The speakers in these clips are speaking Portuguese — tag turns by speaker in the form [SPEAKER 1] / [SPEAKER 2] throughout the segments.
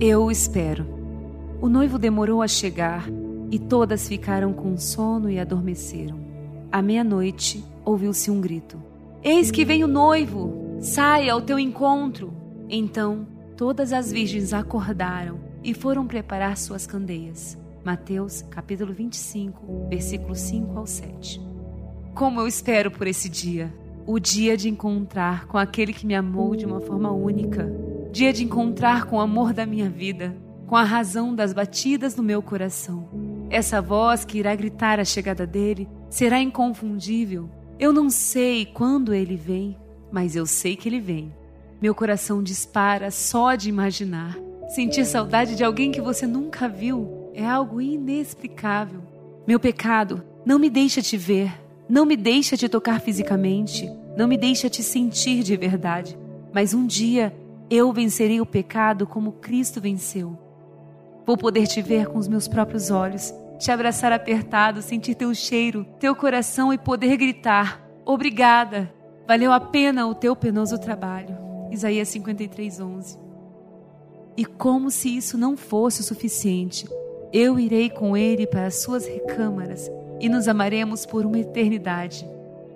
[SPEAKER 1] Eu espero. O noivo demorou a chegar e todas ficaram com sono e adormeceram. À meia-noite, ouviu-se um grito: Eis que vem o noivo! Saia ao teu encontro! Então, todas as virgens acordaram e foram preparar suas candeias. Mateus, capítulo 25, versículos 5 ao 7. Como eu espero por esse dia! O dia de encontrar com aquele que me amou de uma forma única. Dia de encontrar com o amor da minha vida, com a razão das batidas do meu coração. Essa voz que irá gritar a chegada dele será inconfundível. Eu não sei quando ele vem, mas eu sei que ele vem. Meu coração dispara só de imaginar. Sentir saudade de alguém que você nunca viu é algo inexplicável. Meu pecado não me deixa te ver, não me deixa te tocar fisicamente, não me deixa te sentir de verdade. Mas um dia eu vencerei o pecado como Cristo venceu. Vou poder te ver com os meus próprios olhos, te abraçar apertado, sentir teu cheiro, teu coração e poder gritar: Obrigada! Valeu a pena o teu penoso trabalho. Isaías 53, 11. E como se isso não fosse o suficiente, eu irei com ele para as suas recâmaras e nos amaremos por uma eternidade.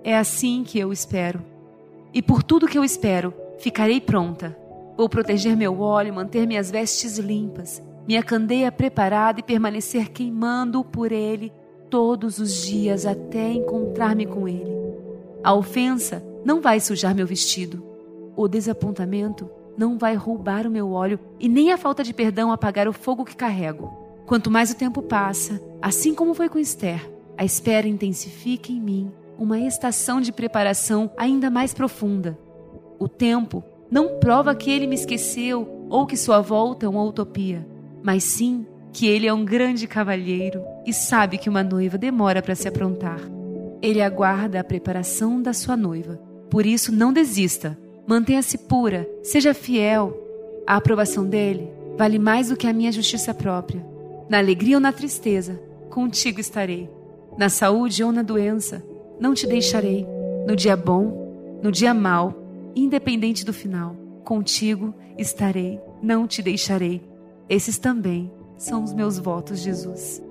[SPEAKER 1] É assim que eu espero. E por tudo que eu espero, ficarei pronta. Vou proteger meu óleo, manter minhas vestes limpas, minha candeia preparada e permanecer queimando por ele todos os dias até encontrar-me com ele. A ofensa não vai sujar meu vestido. O desapontamento não vai roubar o meu óleo e nem a falta de perdão apagar o fogo que carrego. Quanto mais o tempo passa, assim como foi com Esther, a espera intensifica em mim uma estação de preparação ainda mais profunda. O tempo não prova que ele me esqueceu ou que sua volta é uma utopia, mas sim que ele é um grande cavalheiro e sabe que uma noiva demora para se aprontar. Ele aguarda a preparação da sua noiva. Por isso, não desista. Mantenha-se pura, seja fiel. A aprovação dele vale mais do que a minha justiça própria. Na alegria ou na tristeza, contigo estarei na saúde ou na doença, não te deixarei. No dia bom, no dia mau, independente do final, contigo estarei, não te deixarei. Esses também são os meus votos, Jesus.